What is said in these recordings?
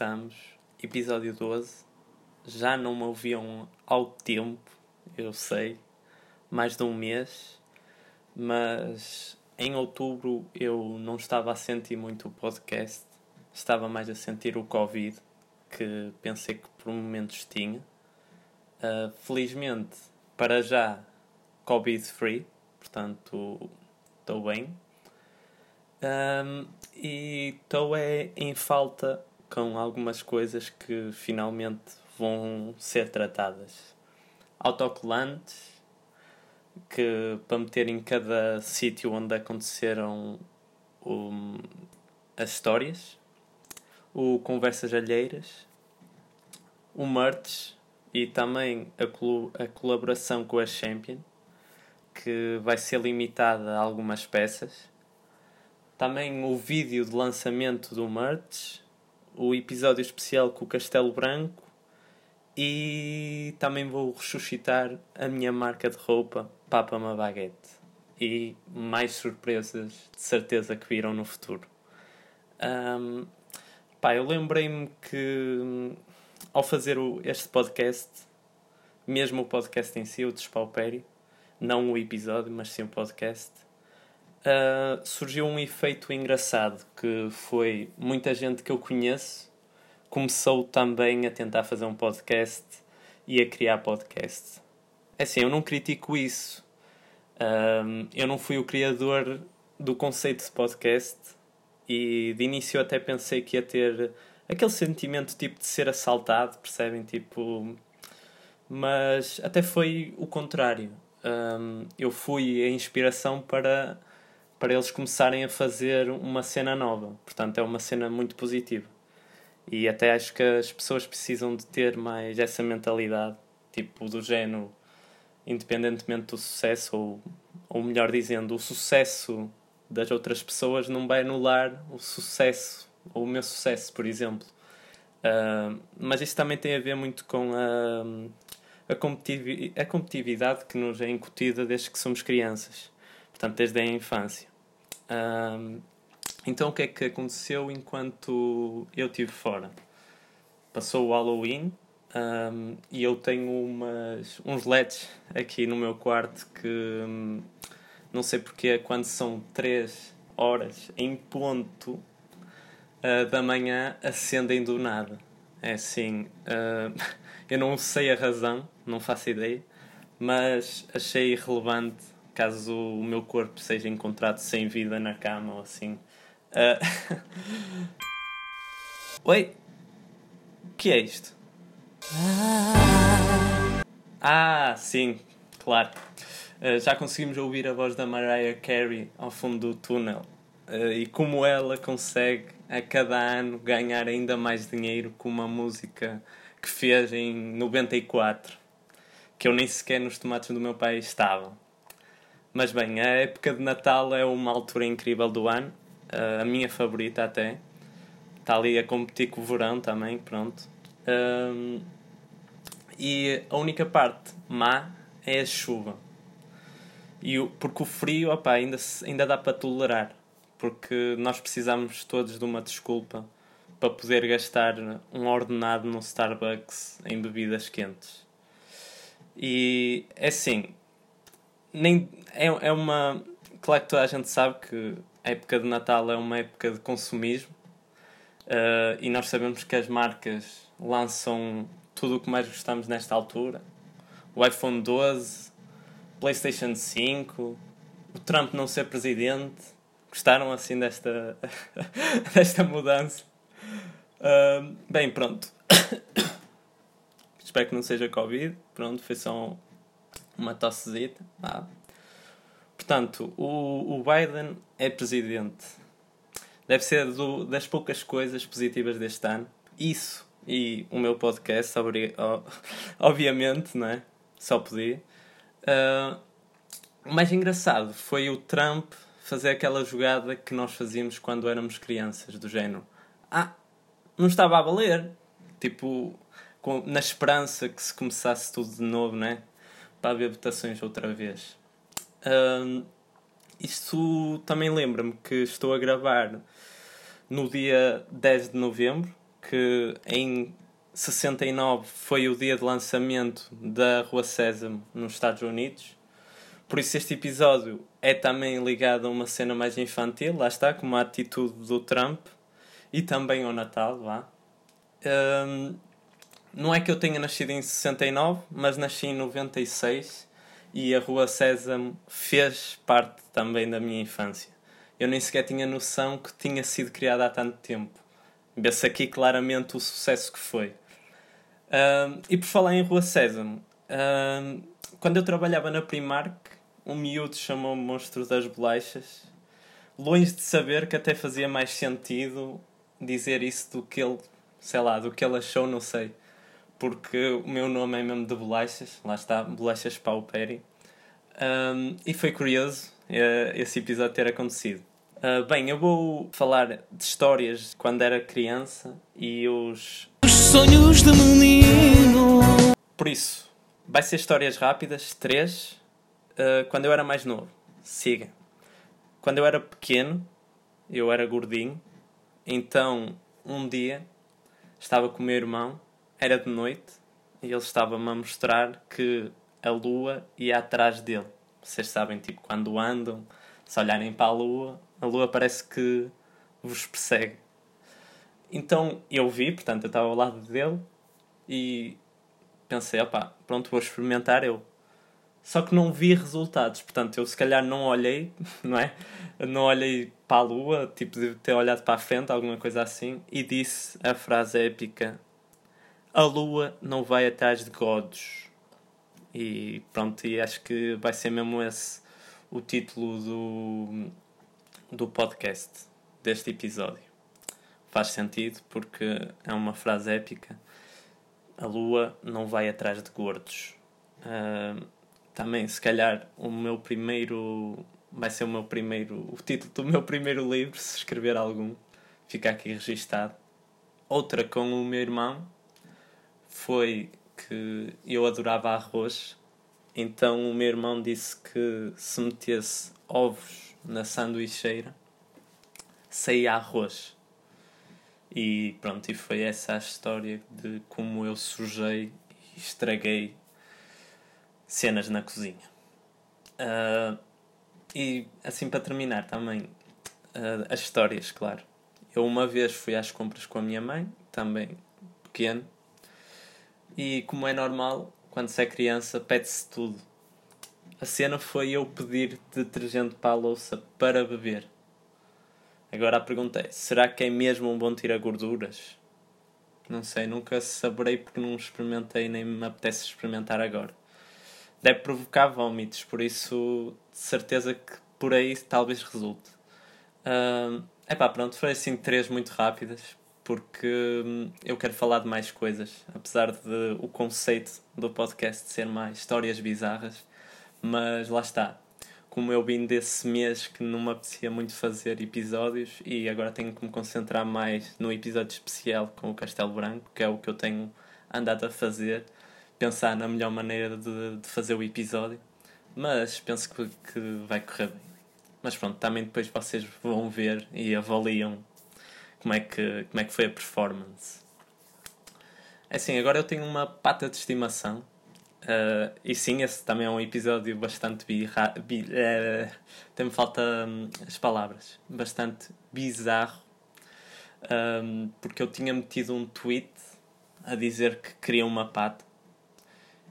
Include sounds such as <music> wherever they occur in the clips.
estamos, episódio 12. Já não me ouviam ao tempo, eu sei, mais de um mês, mas em outubro eu não estava a sentir muito o podcast, estava mais a sentir o Covid, que pensei que por momentos tinha. Uh, felizmente, para já, Covid-free, portanto, estou bem. Um, e estou é em falta com algumas coisas que finalmente vão ser tratadas. Autocolantes, que para meter em cada sítio onde aconteceram um, as histórias, o Conversas Alheiras, o Merch e também a, a colaboração com a Champion, que vai ser limitada a algumas peças. Também o vídeo de lançamento do merch, o episódio especial com o Castelo Branco e também vou ressuscitar a minha marca de roupa, Papa Ma Baguette. E mais surpresas de certeza que virão no futuro. Um, pá, eu lembrei-me que ao fazer o, este podcast, mesmo o podcast em si, o Despaupério, não o episódio, mas sim o podcast, uh, surgiu um efeito engraçado que foi muita gente que eu conheço começou também a tentar fazer um podcast e a criar podcast. É assim, eu não critico isso. Eu não fui o criador do conceito de podcast e de início eu até pensei que ia ter aquele sentimento tipo de ser assaltado, percebem? Tipo, mas até foi o contrário. Um, eu fui a inspiração para para eles começarem a fazer uma cena nova. Portanto, é uma cena muito positiva. E até acho que as pessoas precisam de ter mais essa mentalidade, tipo, do género, independentemente do sucesso, ou, ou melhor dizendo, o sucesso das outras pessoas não vai anular o sucesso, ou o meu sucesso, por exemplo. Uh, mas isso também tem a ver muito com a, a, a competitividade que nos é incutida desde que somos crianças. Portanto, desde a infância. Um, então o que é que aconteceu enquanto eu estive fora? Passou o Halloween um, e eu tenho umas, uns LEDs aqui no meu quarto que um, não sei porque quando são 3 horas em ponto uh, da manhã acendem do nada. É assim, uh, <laughs> eu não sei a razão, não faço ideia, mas achei relevante caso o meu corpo seja encontrado sem vida na cama ou assim. Uh... <laughs> Oi? O que é isto? Ah, sim, claro. Uh, já conseguimos ouvir a voz da Mariah Carey ao fundo do túnel. Uh, e como ela consegue a cada ano ganhar ainda mais dinheiro com uma música que fez em 94, que eu nem sequer nos tomates do meu pai estava. Mas bem, a época de Natal é uma altura incrível do ano, uh, a minha favorita até. Está ali a competir com o verão também, pronto. Um, e a única parte má é a chuva. E o, porque o frio opa, ainda, ainda dá para tolerar. Porque nós precisamos todos de uma desculpa para poder gastar um ordenado no Starbucks em bebidas quentes. E é assim, nem é, é uma. Claro que toda a gente sabe que a época de Natal é uma época de consumismo uh, e nós sabemos que as marcas lançam tudo o que mais gostamos nesta altura. O iPhone 12, PlayStation 5, o Trump não ser presidente. Gostaram assim desta, <laughs> desta mudança? Uh, bem, pronto. <coughs> Espero que não seja Covid. Pronto, foi só uma tossezita. Ah. Portanto, o, o Biden é presidente. Deve ser do, das poucas coisas positivas deste ano. Isso e o meu podcast, <laughs> obviamente, não é? Só podia. Uh, o mais engraçado foi o Trump fazer aquela jogada que nós fazíamos quando éramos crianças, do género. Ah, não estava a valer. Tipo, com, na esperança que se começasse tudo de novo, né? Para haver votações outra vez. Um, isto também lembra-me que estou a gravar no dia 10 de novembro, porque em 69 foi o dia de lançamento da Rua Sésamo nos Estados Unidos. Por isso este episódio é também ligado a uma cena mais infantil, lá está, como a atitude do Trump e também ao Natal, vá. Um, não é que eu tenha nascido em 69, mas nasci em 96 e a Rua Sésamo fez parte também da minha infância. Eu nem sequer tinha noção que tinha sido criada há tanto tempo. Vê-se aqui claramente o sucesso que foi. E por falar em Rua Sésamo, quando eu trabalhava na Primark, um miúdo chamou-me Monstro das Bolachas, longe de saber que até fazia mais sentido dizer isso do que ele, sei lá, do que ele achou, não sei. Porque o meu nome é mesmo de Bolachas, lá está, Bolachas Pauperi. Um, e foi curioso uh, esse episódio ter acontecido. Uh, bem, eu vou falar de histórias de quando era criança e os. Os sonhos de menino. Por isso, vai ser histórias rápidas, três. Uh, quando eu era mais novo. Siga. Quando eu era pequeno, eu era gordinho. Então, um dia, estava com o meu irmão, era de noite, e ele estava-me a mostrar que a lua ia atrás dele. Vocês sabem, tipo, quando andam, se olharem para a lua, a lua parece que vos persegue. Então eu vi, portanto eu estava ao lado dele e pensei, opá, pronto, vou experimentar eu. Só que não vi resultados, portanto eu se calhar não olhei, <laughs> não é? Não olhei para a lua, tipo de ter olhado para a frente, alguma coisa assim, e disse a frase épica: A lua não vai atrás de godos. E pronto, e acho que vai ser mesmo esse o título do, do podcast, deste episódio. Faz sentido porque é uma frase épica. A lua não vai atrás de gordos. Uh, também, se calhar, o meu primeiro. Vai ser o meu primeiro. O título do meu primeiro livro, se escrever algum. Fica aqui registado. Outra com o meu irmão foi que eu adorava arroz. Então o meu irmão disse que se metesse ovos na sanduicheira, saía arroz. E pronto, e foi essa a história de como eu sujei e estraguei cenas na cozinha. Uh, e assim para terminar também, uh, as histórias, claro. Eu uma vez fui às compras com a minha mãe, também pequeno, e como é normal, quando se é criança, pede-se tudo a cena foi eu pedir detergente para a louça para beber. Agora a pergunta é: será que é mesmo um bom tirar gorduras? Não sei, nunca saberei porque não experimentei nem me apetece experimentar agora. Deve provocar vômitos, por isso de certeza que por aí talvez resulte. É uh, pá, pronto, foi assim três muito rápidas porque hum, eu quero falar de mais coisas, apesar de o conceito do podcast ser mais histórias bizarras mas lá está. Como eu vim desse mês que não me apetecia muito fazer episódios e agora tenho que me concentrar mais no episódio especial com o Castelo Branco, que é o que eu tenho andado a fazer, pensar na melhor maneira de, de fazer o episódio. Mas penso que, que vai correr bem. Mas pronto, também depois vocês vão ver e avaliam como é que, como é que foi a performance. É assim, agora eu tenho uma pata de estimação Uh, e sim, esse também é um episódio bastante birra, bi, uh, tem-me falta um, as palavras, bastante bizarro, um, porque eu tinha metido um tweet a dizer que queria uma pata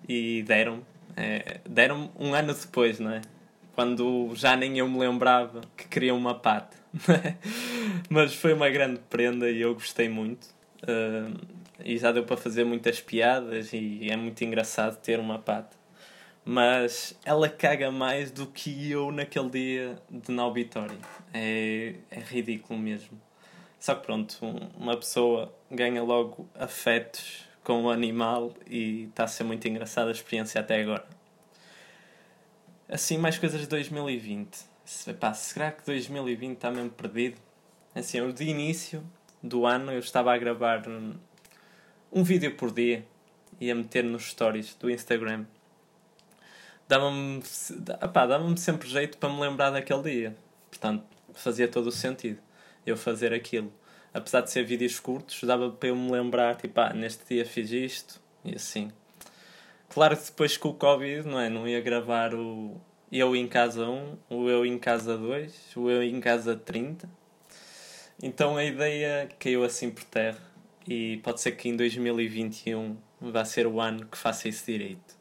e deram é, deram um ano depois, não é? Quando já nem eu me lembrava que queria uma pata. <laughs> Mas foi uma grande prenda e eu gostei muito. Uh, e já deu para fazer muitas piadas e é muito engraçado ter uma pata. Mas ela caga mais do que eu naquele dia de na auditório. É, é ridículo mesmo. Só que pronto, uma pessoa ganha logo afetos com o animal e está a ser muito engraçada a experiência até agora. Assim, mais coisas de 2020. Epá, será que 2020 está mesmo perdido? Assim, eu de início do ano eu estava a gravar um vídeo por dia e a meter nos stories do Instagram. Dava-me dava sempre jeito para me lembrar daquele dia. Portanto, fazia todo o sentido eu fazer aquilo. apesar de ser vídeos curtos, dava para eu me lembrar, tipo, ah, neste dia fiz isto e assim. Claro que depois com o Covid, não é? Não ia gravar o eu em casa 1, o eu em casa 2, o eu em casa 30. Então a ideia caiu assim por terra e pode ser que em 2021 vá ser o ano que faça isso direito.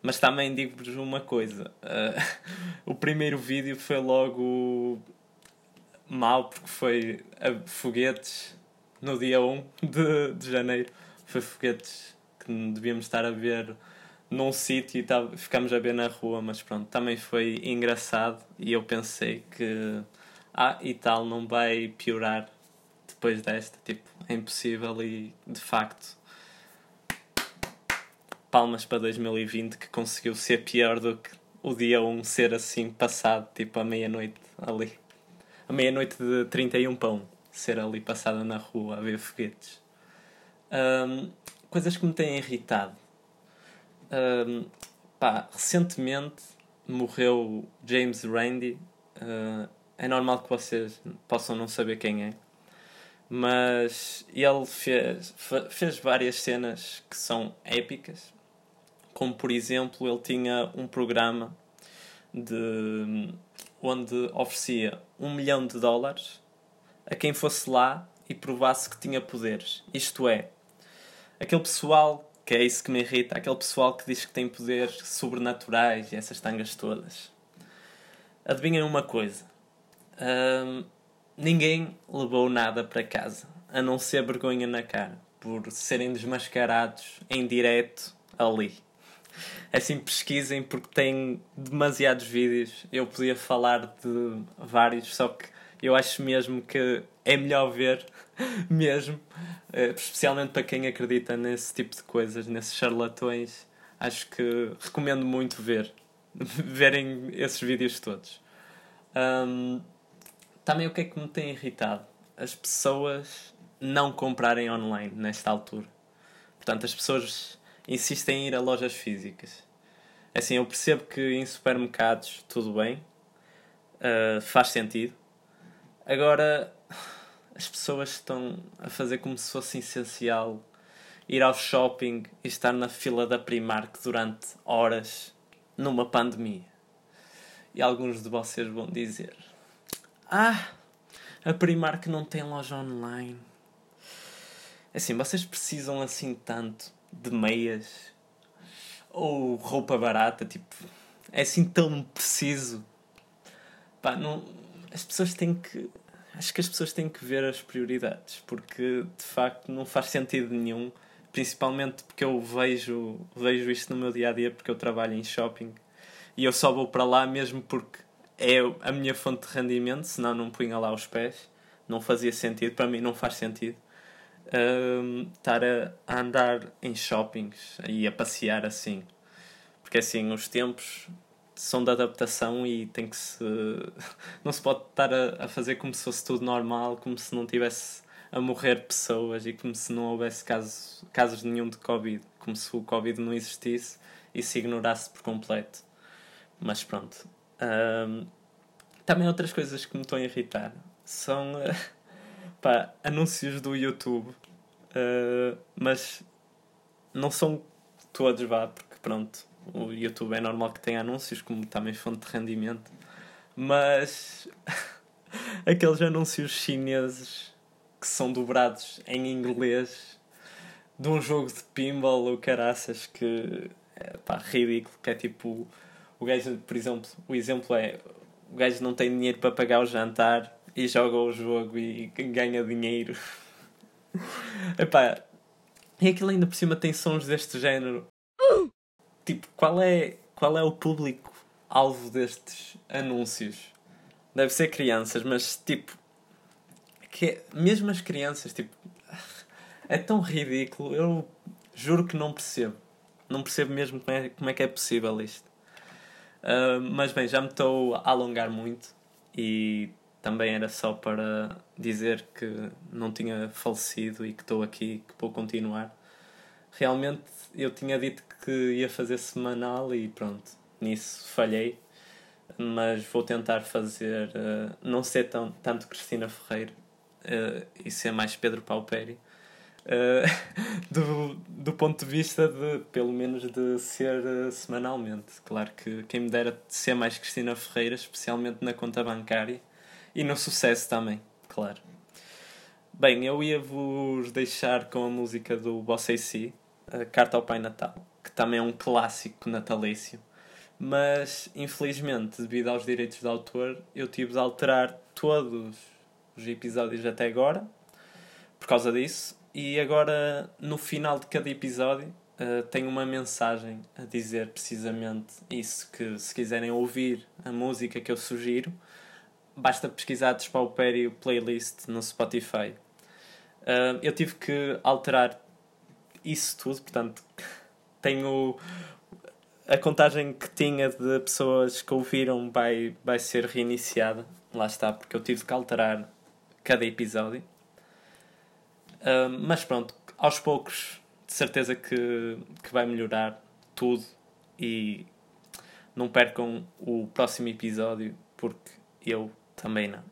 Mas também digo-vos uma coisa: uh, <laughs> o primeiro vídeo foi logo mal porque foi a foguetes no dia 1 de, de janeiro. Foi foguetes que devíamos estar a ver num sítio e tal, ficámos a ver na rua, mas pronto, também foi engraçado e eu pensei que ah, e tal não vai piorar depois desta, tipo, é impossível e de facto palmas para 2020 que conseguiu ser pior do que o dia 1 ser assim passado, tipo, à meia-noite ali a meia-noite de 31 pão ser ali passada na rua a ver foguetes. Um, coisas que me têm irritado. Um, pá, recentemente morreu James Randi. Uh, é normal que vocês possam não saber quem é. Mas ele fez, fez várias cenas que são épicas. Como por exemplo, ele tinha um programa de onde oferecia um milhão de dólares a quem fosse lá e provasse que tinha poderes. Isto é, aquele pessoal, que é isso que me irrita, aquele pessoal que diz que tem poderes sobrenaturais e essas tangas todas. Adivinhem uma coisa: ninguém levou nada para casa, a não ser vergonha na cara, por serem desmascarados em direto ali. Assim, pesquisem porque tem demasiados vídeos. Eu podia falar de vários, só que eu acho mesmo que é melhor ver, <laughs> mesmo, eh, especialmente para quem acredita nesse tipo de coisas, nesses charlatões. Acho que recomendo muito ver, <laughs> verem esses vídeos todos. Um, também o que é que me tem irritado? As pessoas não comprarem online nesta altura. Portanto, as pessoas insistem em ir a lojas físicas. Assim, eu percebo que em supermercados tudo bem, uh, faz sentido. Agora, as pessoas estão a fazer como se fosse essencial ir ao shopping e estar na fila da Primark durante horas numa pandemia. E alguns de vocês vão dizer: Ah, a Primark não tem loja online. É assim, vocês precisam assim tanto de meias ou roupa barata, tipo, é assim tão preciso. Pá, não, as pessoas têm que. Acho que as pessoas têm que ver as prioridades, porque de facto não faz sentido nenhum, principalmente porque eu vejo, vejo isto no meu dia a dia, porque eu trabalho em shopping e eu só vou para lá mesmo porque é a minha fonte de rendimento, senão não punha lá os pés, não fazia sentido, para mim não faz sentido uh, estar a, a, andar em shoppings e a passear assim. Porque assim, os tempos são de adaptação e tem que se. <laughs> Não se pode estar a, a fazer como se fosse tudo normal, como se não tivesse a morrer pessoas e como se não houvesse casos, casos nenhum de Covid, como se o Covid não existisse e se ignorasse por completo. Mas pronto. Um, também outras coisas que me estão a irritar são. <laughs> Pá, anúncios do YouTube, uh, mas não são todos, vá, porque pronto, o YouTube é normal que tenha anúncios, como também fonte de rendimento, mas <laughs> aqueles anúncios chineses que são dobrados em inglês de um jogo de pinball ou caraças que é pá, ridículo, que é tipo o gajo, por exemplo, o exemplo é o gajo não tem dinheiro para pagar o jantar e joga o jogo e ganha dinheiro. <laughs> Epá, e aquilo ainda por cima tem sons deste género. Tipo, qual é, qual é o público alvo destes anúncios? Deve ser crianças, mas tipo. Que mesmo as crianças, tipo. É tão ridículo. Eu juro que não percebo. Não percebo mesmo como é, como é que é possível isto. Uh, mas bem, já me estou a alongar muito e também era só para dizer que não tinha falecido e que estou aqui, que vou continuar. Realmente eu tinha dito que ia fazer semanal e pronto, nisso falhei, mas vou tentar fazer, uh, não ser tão, tanto Cristina Ferreira, uh, e ser mais Pedro Pauperi. Uh, <laughs> do, do ponto de vista de, pelo menos, de ser uh, semanalmente. Claro que quem me dera de ser mais Cristina Ferreira, especialmente na conta bancária e no sucesso também, claro. Bem, eu ia vos deixar com a música do Boss AC, Carta ao Pai Natal, que também é um clássico natalício. Mas, infelizmente, devido aos direitos de autor, eu tive de alterar todos os episódios até agora, por causa disso, e agora, no final de cada episódio, uh, tenho uma mensagem a dizer precisamente isso: que se quiserem ouvir a música que eu sugiro, basta pesquisar Despaupério Playlist no Spotify. Uh, eu tive que alterar isso tudo, portanto, tenho a contagem que tinha de pessoas que ouviram vai, vai ser reiniciada. Lá está, porque eu tive que alterar cada episódio. Uh, mas pronto, aos poucos, de certeza que, que vai melhorar tudo e não percam o próximo episódio, porque eu também não.